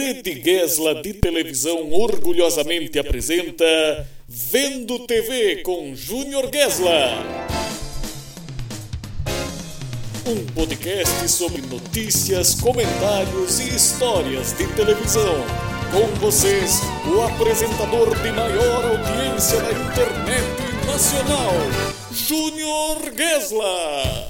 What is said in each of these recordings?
Rede Gesla de televisão orgulhosamente apresenta Vendo TV com Júnior Gesla. Um podcast sobre notícias, comentários e histórias de televisão. Com vocês, o apresentador de maior audiência da internet nacional, Júnior Gesla.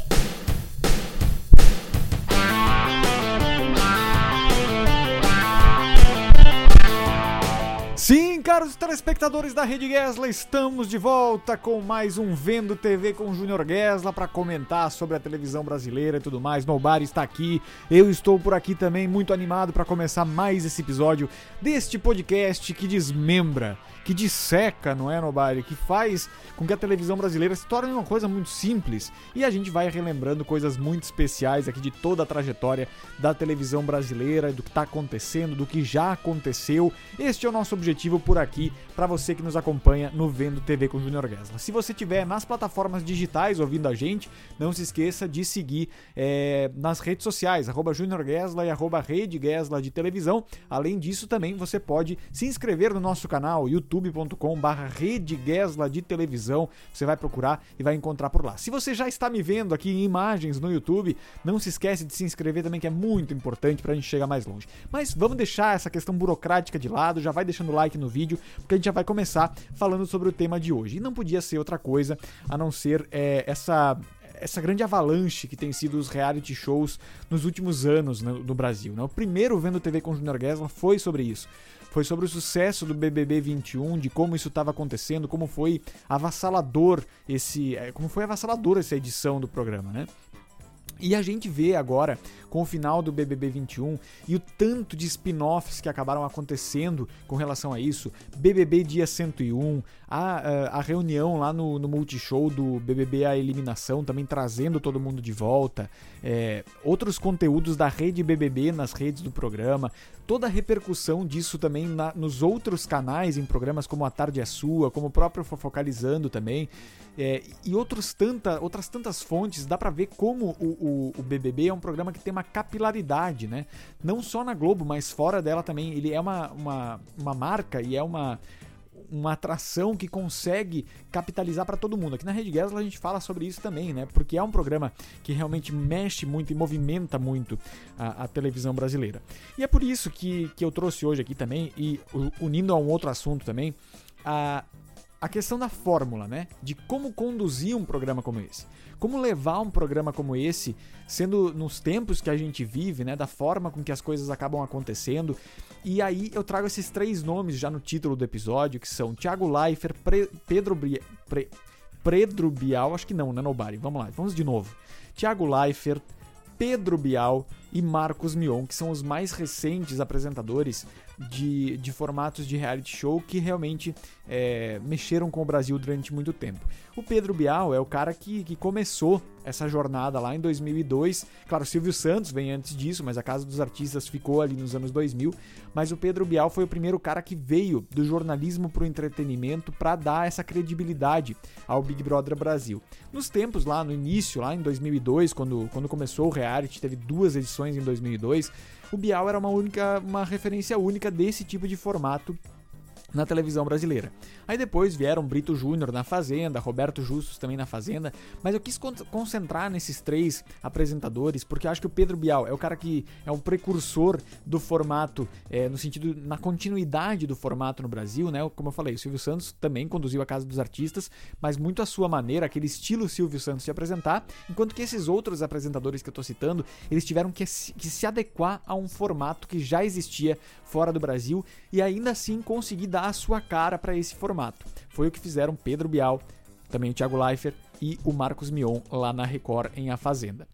Caros telespectadores da Rede Gesla, estamos de volta com mais um Vendo TV com Júnior Gesla para comentar sobre a televisão brasileira e tudo mais. Nobari está aqui, eu estou por aqui também, muito animado para começar mais esse episódio deste podcast que desmembra, que disseca, não é, Nobari? Que faz com que a televisão brasileira se torne uma coisa muito simples e a gente vai relembrando coisas muito especiais aqui de toda a trajetória da televisão brasileira, do que está acontecendo, do que já aconteceu. Este é o nosso objetivo por aqui para você que nos acompanha no Vendo TV com Junior Gesla. Se você tiver nas plataformas digitais ouvindo a gente, não se esqueça de seguir é, nas redes sociais, arroba Gesla e arroba Rede Gesla de televisão. Além disso, também você pode se inscrever no nosso canal youtube.com barra Rede Gesla de televisão. Você vai procurar e vai encontrar por lá. Se você já está me vendo aqui em imagens no YouTube, não se esquece de se inscrever também, que é muito importante para a gente chegar mais longe. Mas vamos deixar essa questão burocrática de lado, já vai deixando like no vídeo, porque a gente já vai começar falando sobre o tema de hoje. E não podia ser outra coisa a não ser é, essa essa grande avalanche que tem sido os reality shows nos últimos anos no, no Brasil. Né? O primeiro Vendo TV com Junior Gesla foi sobre isso. Foi sobre o sucesso do BBB 21, de como isso estava acontecendo, como foi avassalador esse, é, como foi avassalador essa edição do programa, né? E a gente vê agora, com o final do BBB 21 e o tanto de spin-offs que acabaram acontecendo com relação a isso, BBB Dia 101, a, a reunião lá no, no Multishow do BBB A Eliminação, também trazendo todo mundo de volta, é, outros conteúdos da rede BBB nas redes do programa, toda a repercussão disso também na, nos outros canais, em programas como A Tarde é Sua, como o próprio Fofocalizando também, é, e outros tanta, outras tantas fontes, dá pra ver como o, o, o, BBB é um programa que tem uma capilaridade, né? Não só na Globo, mas fora dela também. Ele é uma, uma, uma marca e é uma, uma atração que consegue capitalizar para todo mundo. Aqui na Rede Gesla a gente fala sobre isso também, né? Porque é um programa que realmente mexe muito e movimenta muito a, a, televisão brasileira. E é por isso que, que eu trouxe hoje aqui também, e unindo a um outro assunto também, a, a questão da fórmula, né? De como conduzir um programa como esse. Como levar um programa como esse, sendo nos tempos que a gente vive, né? Da forma com que as coisas acabam acontecendo. E aí eu trago esses três nomes já no título do episódio, que são Thiago Leifert, Pre Pedro Pre Pedro Bial, acho que não, né, Nobari? Vamos lá, vamos de novo. Thiago Leifert, Pedro Bial e Marcos Mion, que são os mais recentes apresentadores de, de formatos de reality show que realmente é, mexeram com o Brasil durante muito tempo. O Pedro Bial é o cara que, que começou essa jornada lá em 2002. Claro, Silvio Santos vem antes disso, mas a Casa dos Artistas ficou ali nos anos 2000. Mas o Pedro Bial foi o primeiro cara que veio do jornalismo para o entretenimento para dar essa credibilidade ao Big Brother Brasil. Nos tempos lá no início, lá em 2002, quando, quando começou o reality, teve duas edições em 2002 o Bial era uma única, uma referência única desse tipo de formato na televisão brasileira. Aí depois vieram Brito Júnior na Fazenda, Roberto Justus também na Fazenda, mas eu quis concentrar nesses três apresentadores porque eu acho que o Pedro Bial é o cara que é um precursor do formato, é, no sentido, na continuidade do formato no Brasil, né? Como eu falei, o Silvio Santos também conduziu a Casa dos Artistas, mas muito à sua maneira, aquele estilo Silvio Santos de apresentar, enquanto que esses outros apresentadores que eu tô citando, eles tiveram que, que se adequar a um formato que já existia fora do Brasil e ainda assim conseguir dar a sua cara para esse formato. Foi o que fizeram Pedro Bial, também o Thiago Leifert e o Marcos Mion lá na Record em A Fazenda.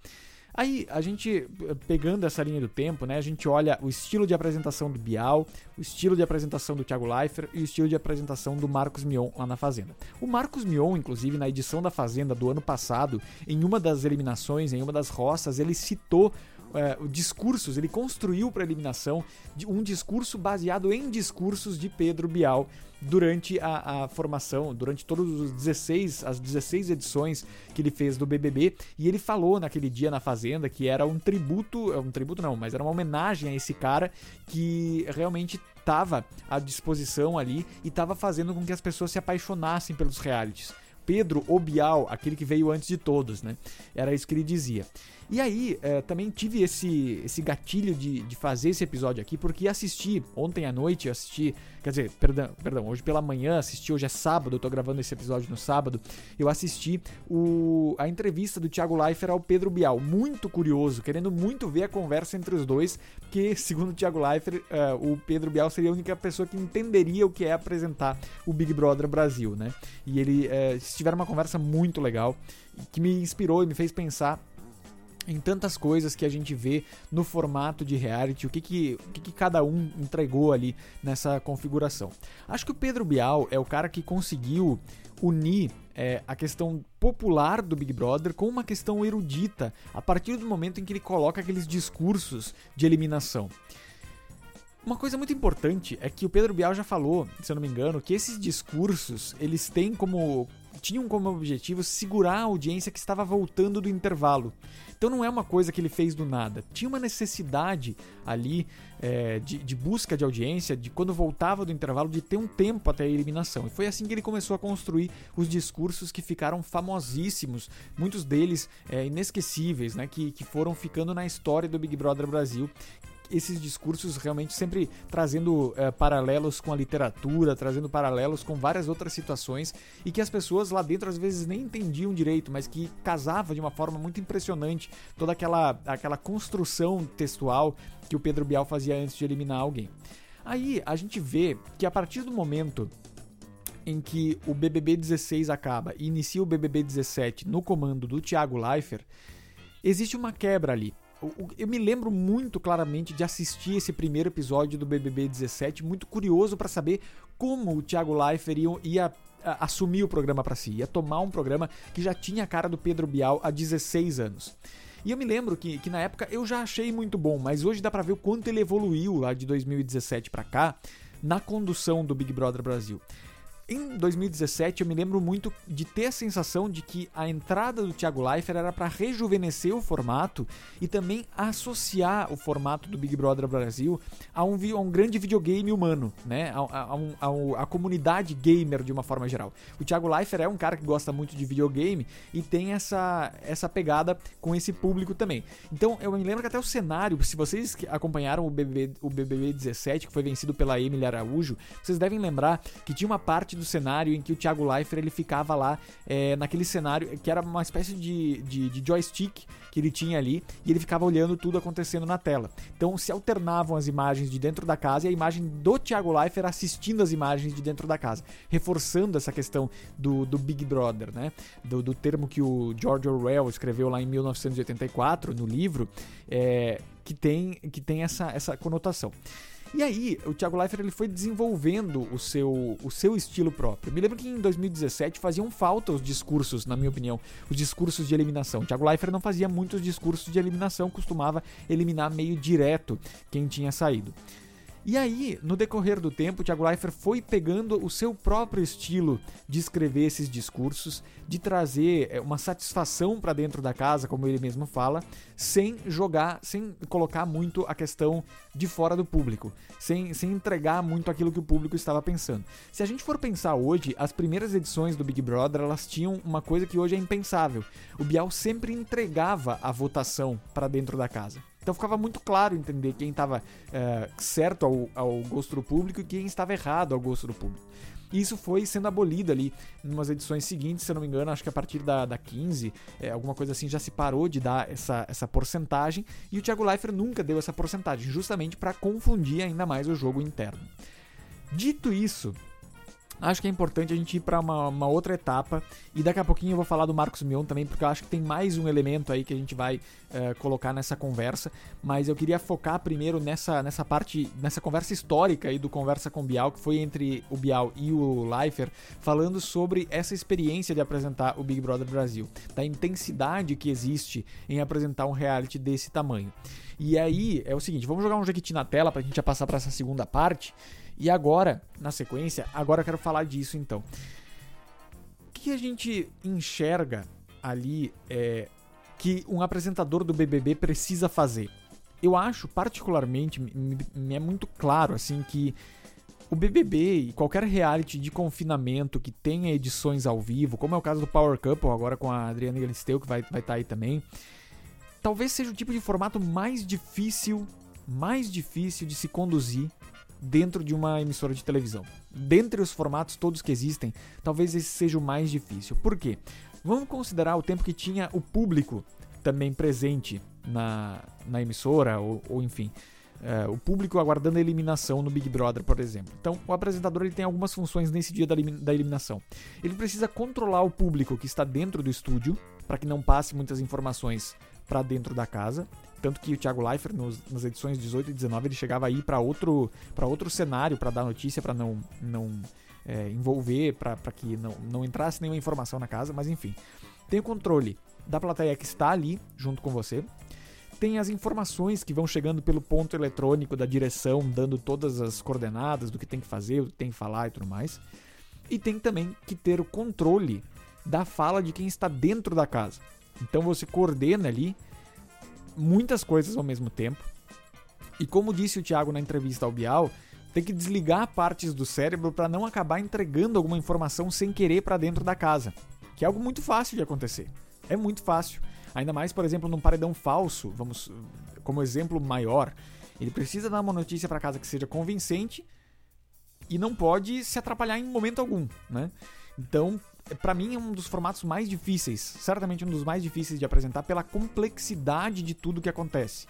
Aí, a gente, pegando essa linha do tempo, né, a gente olha o estilo de apresentação do Bial, o estilo de apresentação do Thiago Leifert e o estilo de apresentação do Marcos Mion lá na Fazenda. O Marcos Mion, inclusive, na edição da Fazenda do ano passado, em uma das eliminações, em uma das roças, ele citou uh, discursos, ele construiu para eliminação um discurso baseado em discursos de Pedro Bial durante a, a, formação, durante todos os 16, as 16 edições que ele fez do BBB, e ele falou naquele dia na Fazenda que era um tributo, um tributo não, mas era uma homenagem a esse cara que realmente estava à disposição ali e estava fazendo com que as pessoas se apaixonassem pelos realities. Pedro Obial, aquele que veio antes de todos, né? Era isso que ele dizia. E aí, é, também tive esse, esse gatilho de, de fazer esse episódio aqui, porque assisti ontem à noite, assisti, quer dizer, perdão, perdão, hoje pela manhã, assisti, hoje é sábado, eu tô gravando esse episódio no sábado, eu assisti o, a entrevista do Thiago Leifert ao Pedro Bial, muito curioso, querendo muito ver a conversa entre os dois, que, segundo o Thiago Leifert, uh, o Pedro Bial seria a única pessoa que entenderia o que é apresentar o Big Brother Brasil, né? E ele, uh, tiveram uma conversa muito legal, que me inspirou e me fez pensar em tantas coisas que a gente vê no formato de reality, o que, que, o que, que cada um entregou ali nessa configuração. Acho que o Pedro Bial é o cara que conseguiu unir é, a questão popular do Big Brother com uma questão erudita a partir do momento em que ele coloca aqueles discursos de eliminação. Uma coisa muito importante é que o Pedro Bial já falou, se eu não me engano, que esses discursos eles têm como tinham como objetivo segurar a audiência que estava voltando do intervalo. Então não é uma coisa que ele fez do nada. Tinha uma necessidade ali é, de, de, busca de audiência, de quando voltava do intervalo, de ter um tempo até a eliminação. E foi assim que ele começou a construir os discursos que ficaram famosíssimos, muitos deles é, inesquecíveis, né, que, que foram ficando na história do Big Brother Brasil, esses discursos realmente sempre trazendo é, paralelos com a literatura, trazendo paralelos com várias outras situações e que as pessoas lá dentro às vezes nem entendiam direito, mas que casava de uma forma muito impressionante toda aquela, aquela construção textual que o Pedro Bial fazia antes de eliminar alguém. Aí a gente vê que a partir do momento em que o BBB 16 acaba e inicia o BBB 17 no comando do Thiago Leifert, existe uma quebra ali eu me lembro muito claramente de assistir esse primeiro episódio do BBB 17, muito curioso para saber como o Thiago Leifert ia, ia assumir o programa para si, ia tomar um programa que já tinha a cara do Pedro Bial há 16 anos. E eu me lembro que, que na época eu já achei muito bom, mas hoje dá pra ver o quanto ele evoluiu lá de 2017 para cá na condução do Big Brother Brasil. Em 2017, eu me lembro muito de ter a sensação de que a entrada do Thiago Leifert era para rejuvenescer o formato e também associar o formato do Big Brother Brasil a um, a um grande videogame humano, né? A, a, a, a, comunidade gamer de uma forma geral. O Thiago Leifert é um cara que gosta muito de videogame e tem essa, essa pegada com esse público também. Então, eu me lembro que até o cenário, se vocês acompanharam o BBB, o BBB 17, que foi vencido pela Emily Araújo, vocês devem lembrar que tinha uma parte do cenário em que o Thiago Leifert ele ficava lá é, naquele cenário que era uma espécie de, de, de, joystick que ele tinha ali e ele ficava olhando tudo acontecendo na tela. Então se alternavam as imagens de dentro da casa e a imagem do Thiago Leifert assistindo as imagens de dentro da casa, reforçando essa questão do, do Big Brother, né? Do, do termo que o George Orwell escreveu lá em 1984 no livro, é, que tem, que tem essa, essa conotação. E aí, o Thiago Leifert ele foi desenvolvendo o seu, o seu estilo próprio. Me lembro que em 2017 faziam falta os discursos, na minha opinião, os discursos de eliminação. O Thiago Leifert não fazia muitos discursos de eliminação, costumava eliminar meio direto quem tinha saído. E aí, no decorrer do tempo, o Thiago Leifert foi pegando o seu próprio estilo de escrever esses discursos, de trazer eh, uma satisfação para dentro da casa, como ele mesmo fala, sem jogar, sem colocar muito a questão de fora do público, sem, sem entregar muito aquilo que o público estava pensando. Se a gente for pensar hoje, as primeiras edições do Big Brother, elas tinham uma coisa que hoje é impensável. O Bial sempre entregava a votação para dentro da casa. Então ficava muito claro entender quem estava é, certo ao, ao gosto do público e quem estava errado ao gosto do público. E isso foi sendo abolido ali em umas edições seguintes, se eu não me engano, acho que a partir da, da 15, é, alguma coisa assim, já se parou de dar essa, essa porcentagem. E o Thiago Leifert nunca deu essa porcentagem, justamente para confundir ainda mais o jogo interno. Dito isso, acho que é importante a gente ir para uma, uma, outra etapa e daqui a pouquinho eu vou falar do Marcos Mion também, porque eu acho que tem mais um elemento aí que a gente vai uh, colocar nessa conversa, mas eu queria focar primeiro nessa, nessa parte, nessa conversa histórica aí do Conversa com Bial, que foi entre o Bial e o Leifer, falando sobre essa experiência de apresentar o Big Brother Brasil, da intensidade que existe em apresentar um reality desse tamanho. E aí é o seguinte, vamos jogar um Jequiti na tela para a gente já passar para essa segunda parte. E agora, na sequência, agora eu quero falar disso então. O que a gente enxerga ali é que um apresentador do BBB precisa fazer? Eu acho, particularmente, me é muito claro assim que o BBB e qualquer reality de confinamento que tenha edições ao vivo, como é o caso do Power Couple agora com a Adriana Galisteu que vai estar vai tá aí também, talvez seja o tipo de formato mais difícil, mais difícil de se conduzir dentro de uma emissora de televisão. Dentre os formatos todos que existem, talvez esse seja o mais difícil. Por quê? Vamos considerar o tempo que tinha o público também presente na, na emissora, ou, ou enfim, uh, o público aguardando a eliminação no Big Brother, por exemplo. Então, o apresentador ele tem algumas funções nesse dia da, da eliminação. Ele precisa controlar o público que está dentro do estúdio, para que não passe muitas informações para dentro da casa. Tanto que o Thiago Leifert, nos, nas edições 18 e 19, ele chegava aí para outro, outro cenário para dar notícia, para não, não é, envolver, para que não, não entrasse nenhuma informação na casa, mas enfim. Tem o controle da plateia que está ali junto com você. Tem as informações que vão chegando pelo ponto eletrônico da direção, dando todas as coordenadas do que tem que fazer, o que tem que falar e tudo mais. E tem também que ter o controle da fala de quem está dentro da casa. Então você coordena ali muitas coisas ao mesmo tempo. E como disse o Thiago na entrevista ao Bial, tem que desligar partes do cérebro para não acabar entregando alguma informação sem querer para dentro da casa, que é algo muito fácil de acontecer. É muito fácil. Ainda mais, por exemplo, num paredão falso, vamos como exemplo maior, ele precisa dar uma notícia para casa que seja convincente e não pode se atrapalhar em momento algum, né? Então, para mim é um dos formatos mais difíceis, certamente um dos mais difíceis de apresentar pela complexidade de tudo que acontece.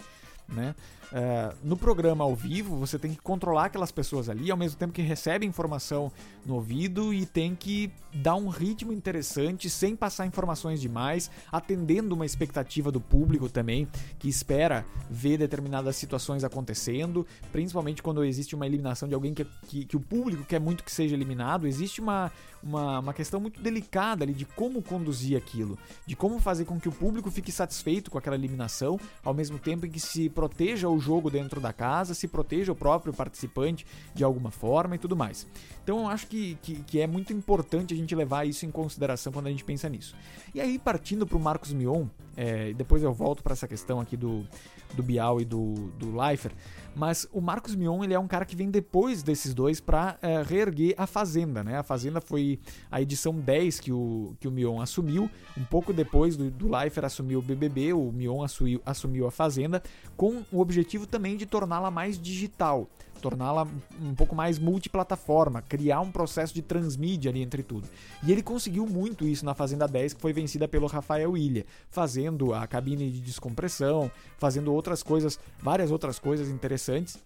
Né? Uh, no programa ao vivo, você tem que controlar aquelas pessoas ali, ao mesmo tempo que recebe informação no ouvido e tem que dar um ritmo interessante, sem passar informações demais, atendendo uma expectativa do público também, que espera ver determinadas situações acontecendo, principalmente quando existe uma eliminação de alguém que, que, que o público quer muito que seja eliminado, existe uma, uma, uma questão muito delicada ali de como conduzir aquilo, de como fazer com que o público fique satisfeito com aquela eliminação, ao mesmo tempo em que se proteja o jogo dentro da casa, se proteja o próprio participante de alguma forma e tudo mais. Então eu acho que, que, que é muito importante a gente levar isso em consideração quando a gente pensa nisso. E aí, partindo para o Marcos Mion, é, depois eu volto para essa questão aqui do, do Bial e do, do Leifert, mas o Marcos Mion ele é um cara que vem depois desses dois para é, reerguer a Fazenda. Né? A Fazenda foi a edição 10 que o, que o Mion assumiu, um pouco depois do, do Leifert assumir o BBB, o Mion assumiu, assumiu a Fazenda, com o objetivo também de torná-la mais digital torná-la um pouco mais multiplataforma, criar um processo de transmídia ali entre tudo. E ele conseguiu muito isso na Fazenda 10, que foi vencida pelo Rafael Ilha, fazendo a cabine de descompressão, fazendo outras coisas, várias outras coisas interessantes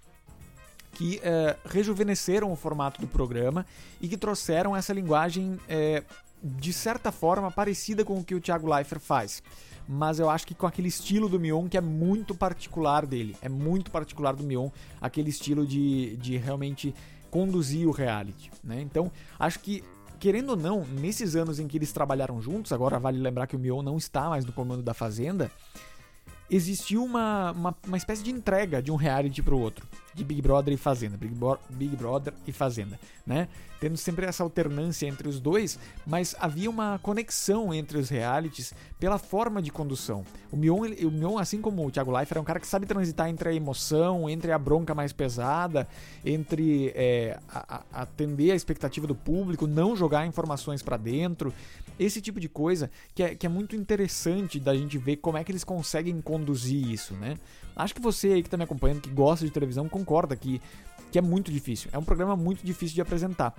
que é, rejuvenesceram o formato do programa e que trouxeram essa linguagem é, de certa forma parecida com o que o Thiago Leifert faz mas eu acho que com aquele estilo do Mion que é muito particular dele. É muito particular do Mion, aquele estilo de, de realmente conduzir o reality, né? Então, acho que querendo ou não, nesses anos em que eles trabalharam juntos, agora vale lembrar que o Mion não está mais no comando da Fazenda, existiu uma, uma, uma espécie de entrega de um reality para o outro, de Big Brother e Fazenda, Big, Big Brother e Fazenda, né? Tendo sempre essa alternância entre os dois, mas havia uma conexão entre os realities pela forma de condução. O Mion, o Mion assim como o Thiago Leifert, é um cara que sabe transitar entre a emoção, entre a bronca mais pesada, entre é, a, a atender a expectativa do público, não jogar informações para dentro, esse tipo de coisa que é, que é muito interessante da gente ver como é que eles conseguem conduzir isso, né? Acho que você aí que tá me acompanhando, que gosta de televisão, concorda que, que é muito difícil. É um programa muito difícil de apresentar.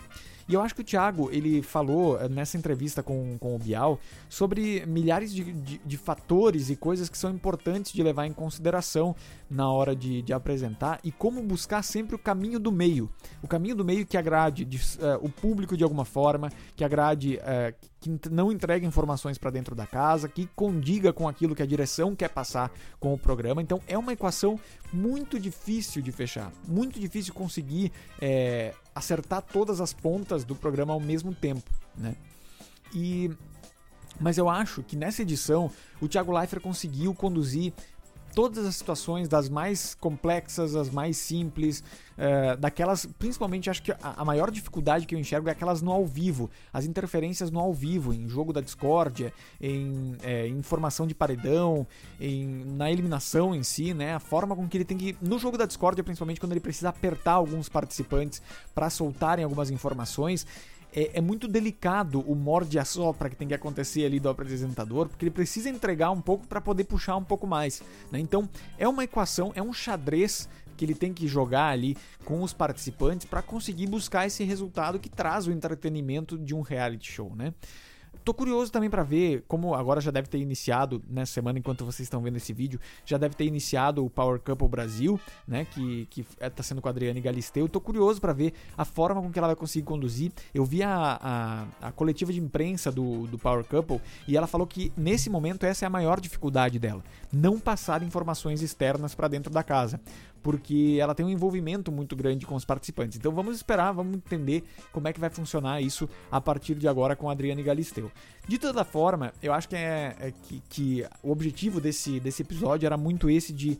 E eu acho que o Thiago, ele falou eh, nessa entrevista com, com o Bial sobre milhares de, de, de fatores e coisas que são importantes de levar em consideração na hora de, de, apresentar e como buscar sempre o caminho do meio. O caminho do meio que agrade de, uh, o público de alguma forma, que agrade, uh, que não entregue informações para dentro da casa, que condiga com aquilo que a direção quer passar com o programa. Então é uma equação muito difícil de fechar, muito difícil conseguir é, acertar todas as pontas do programa ao mesmo tempo, né? E mas eu acho que nessa edição o Thiago Leifert conseguiu conduzir todas as situações, das mais complexas, as mais simples, uh, daquelas, principalmente acho que a, a, maior dificuldade que eu enxergo é aquelas no ao vivo, as interferências no ao vivo, em jogo da discórdia, em é, informação de paredão, em, na eliminação em si, né? A forma com que ele tem que, no jogo da discórdia, principalmente quando ele precisa apertar alguns participantes para soltarem algumas informações, é, é, muito delicado o morde a sopra que tem que acontecer ali do apresentador, porque ele precisa entregar um pouco para poder puxar um pouco mais. Né? Então é uma equação, é um xadrez que ele tem que jogar ali com os participantes para conseguir buscar esse resultado que traz o entretenimento de um reality show, né? Tô curioso também para ver como agora já deve ter iniciado nessa semana enquanto vocês estão vendo esse vídeo, já deve ter iniciado o Power Couple Brasil, né, que que é, tá sendo com a Adriane Galisteu. Tô curioso para ver a forma com que ela vai conseguir conduzir. Eu vi a, a, a, coletiva de imprensa do, do Power Couple e ela falou que nesse momento essa é a maior dificuldade dela, não passar informações externas para dentro da casa porque ela tem um envolvimento muito grande com os participantes. Então vamos esperar, vamos entender como é que vai funcionar isso a partir de agora com a Adriane Galisteu. De toda forma, eu acho que, é, é que, que o objetivo desse, desse episódio era muito esse de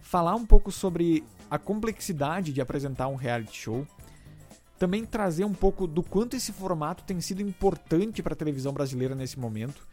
falar um pouco sobre a complexidade de apresentar um reality show, também trazer um pouco do quanto esse formato tem sido importante para a televisão brasileira nesse momento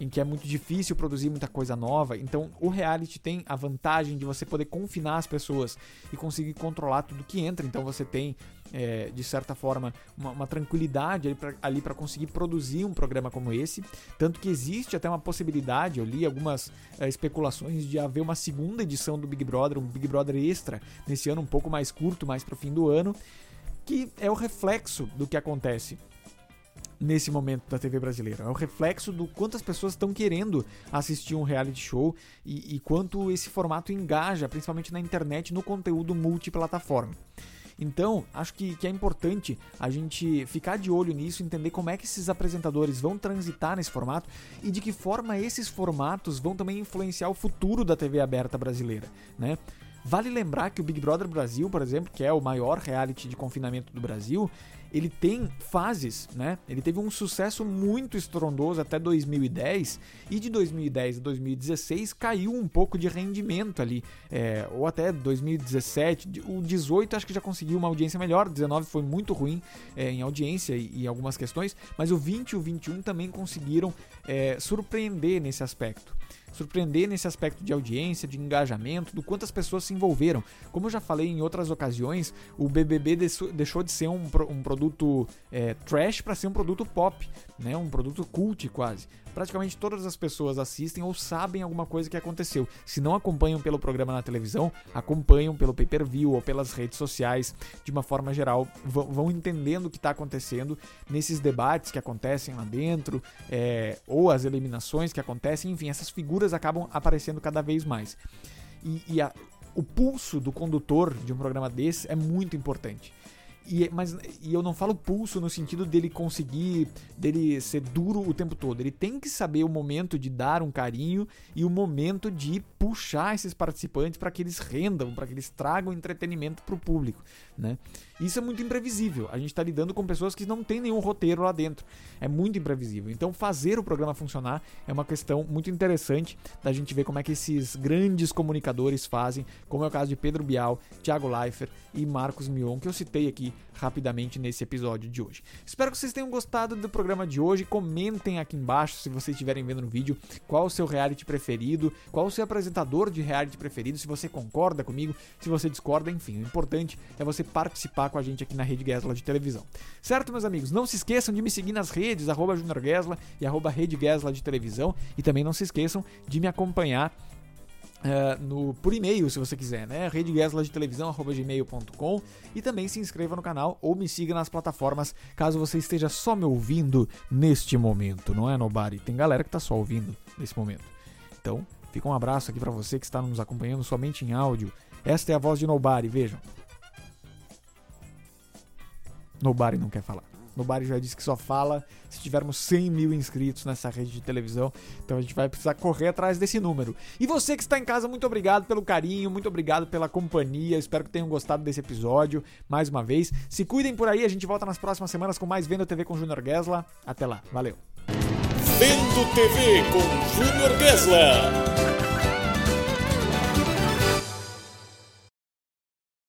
em que é muito difícil produzir muita coisa nova. Então, o reality tem a vantagem de você poder confinar as pessoas e conseguir controlar tudo que entra. Então, você tem, é, de certa forma, uma, uma tranquilidade ali para conseguir produzir um programa como esse. Tanto que existe até uma possibilidade, eu li algumas é, especulações de haver uma segunda edição do Big Brother, um Big Brother extra, nesse ano um pouco mais curto, mais para o fim do ano, que é o reflexo do que acontece nesse momento da TV brasileira. É o reflexo do quantas pessoas estão querendo assistir um reality show e, e quanto esse formato engaja, principalmente na internet, no conteúdo multiplataforma. Então, acho que, que, é importante a gente ficar de olho nisso, entender como é que esses apresentadores vão transitar nesse formato e de que forma esses formatos vão também influenciar o futuro da TV aberta brasileira, né? Vale lembrar que o Big Brother Brasil, por exemplo, que é o maior reality de confinamento do Brasil, ele tem fases, né? Ele teve um sucesso muito estrondoso até 2010 e de 2010 a 2016 caiu um pouco de rendimento ali, é, ou até 2017, o 18 acho que já conseguiu uma audiência melhor, o 19 foi muito ruim é, em audiência e, em algumas questões, mas o 20 e o 21 também conseguiram é, surpreender nesse aspecto surpreender nesse aspecto de audiência, de engajamento, do quanto as pessoas se envolveram. Como eu já falei em outras ocasiões, o BBB deixou de ser um, um produto é, trash para ser um produto pop, né? um produto cult quase praticamente todas as pessoas assistem ou sabem alguma coisa que aconteceu. Se não acompanham pelo programa na televisão, acompanham pelo pay-per-view ou pelas redes sociais, de uma forma geral, vão entendendo o que está acontecendo nesses debates que acontecem lá dentro, é, ou as eliminações que acontecem, enfim, essas figuras acabam aparecendo cada vez mais. E, e a, o pulso do condutor de um programa desse é muito importante. E, mas, e eu não falo pulso no sentido dele conseguir, dele ser duro o tempo todo. Ele tem que saber o momento de dar um carinho e o momento de puxar esses participantes para que eles rendam, para que eles tragam entretenimento para o público, né? Isso é muito imprevisível. A gente está lidando com pessoas que não tem nenhum roteiro lá dentro. É muito imprevisível. Então, fazer o programa funcionar é uma questão muito interessante da gente ver como é que esses grandes comunicadores fazem, como é o caso de Pedro Bial, Thiago Leifert e Marcos Mion, que eu citei aqui rapidamente nesse episódio de hoje. Espero que vocês tenham gostado do programa de hoje. Comentem aqui embaixo, se vocês estiverem vendo no vídeo, qual o seu reality preferido, qual o seu apresentador de reality preferido, se você concorda comigo, se você discorda, enfim. O importante é você participar com a gente aqui na Rede Gesla de televisão. Certo, meus amigos? Não se esqueçam de me seguir nas redes, arroba Junior Gesla e arroba Rede Gesla de televisão. E também não se esqueçam de me acompanhar Uh, no, por e-mail, se você quiser, né? redeguesladetelevisão.gmail.com e também se inscreva no canal ou me siga nas plataformas caso você esteja só me ouvindo neste momento, não é, Nobari? Tem galera que tá só ouvindo nesse momento. Então, fica um abraço aqui para você que está nos acompanhando somente em áudio. Esta é a voz de Nobari, vejam. Nobari não quer falar. Nobari já disse que só fala se tivermos 100 mil inscritos nessa rede de televisão. Então a gente vai precisar correr atrás desse número. E você que está em casa, muito obrigado pelo carinho, muito obrigado pela companhia. Espero que tenham gostado desse episódio. Mais uma vez, se cuidem por aí. A gente volta nas próximas semanas com mais Vendo TV com Júnior Gesla. Até lá, valeu. Vendo TV com Júnior Gesla.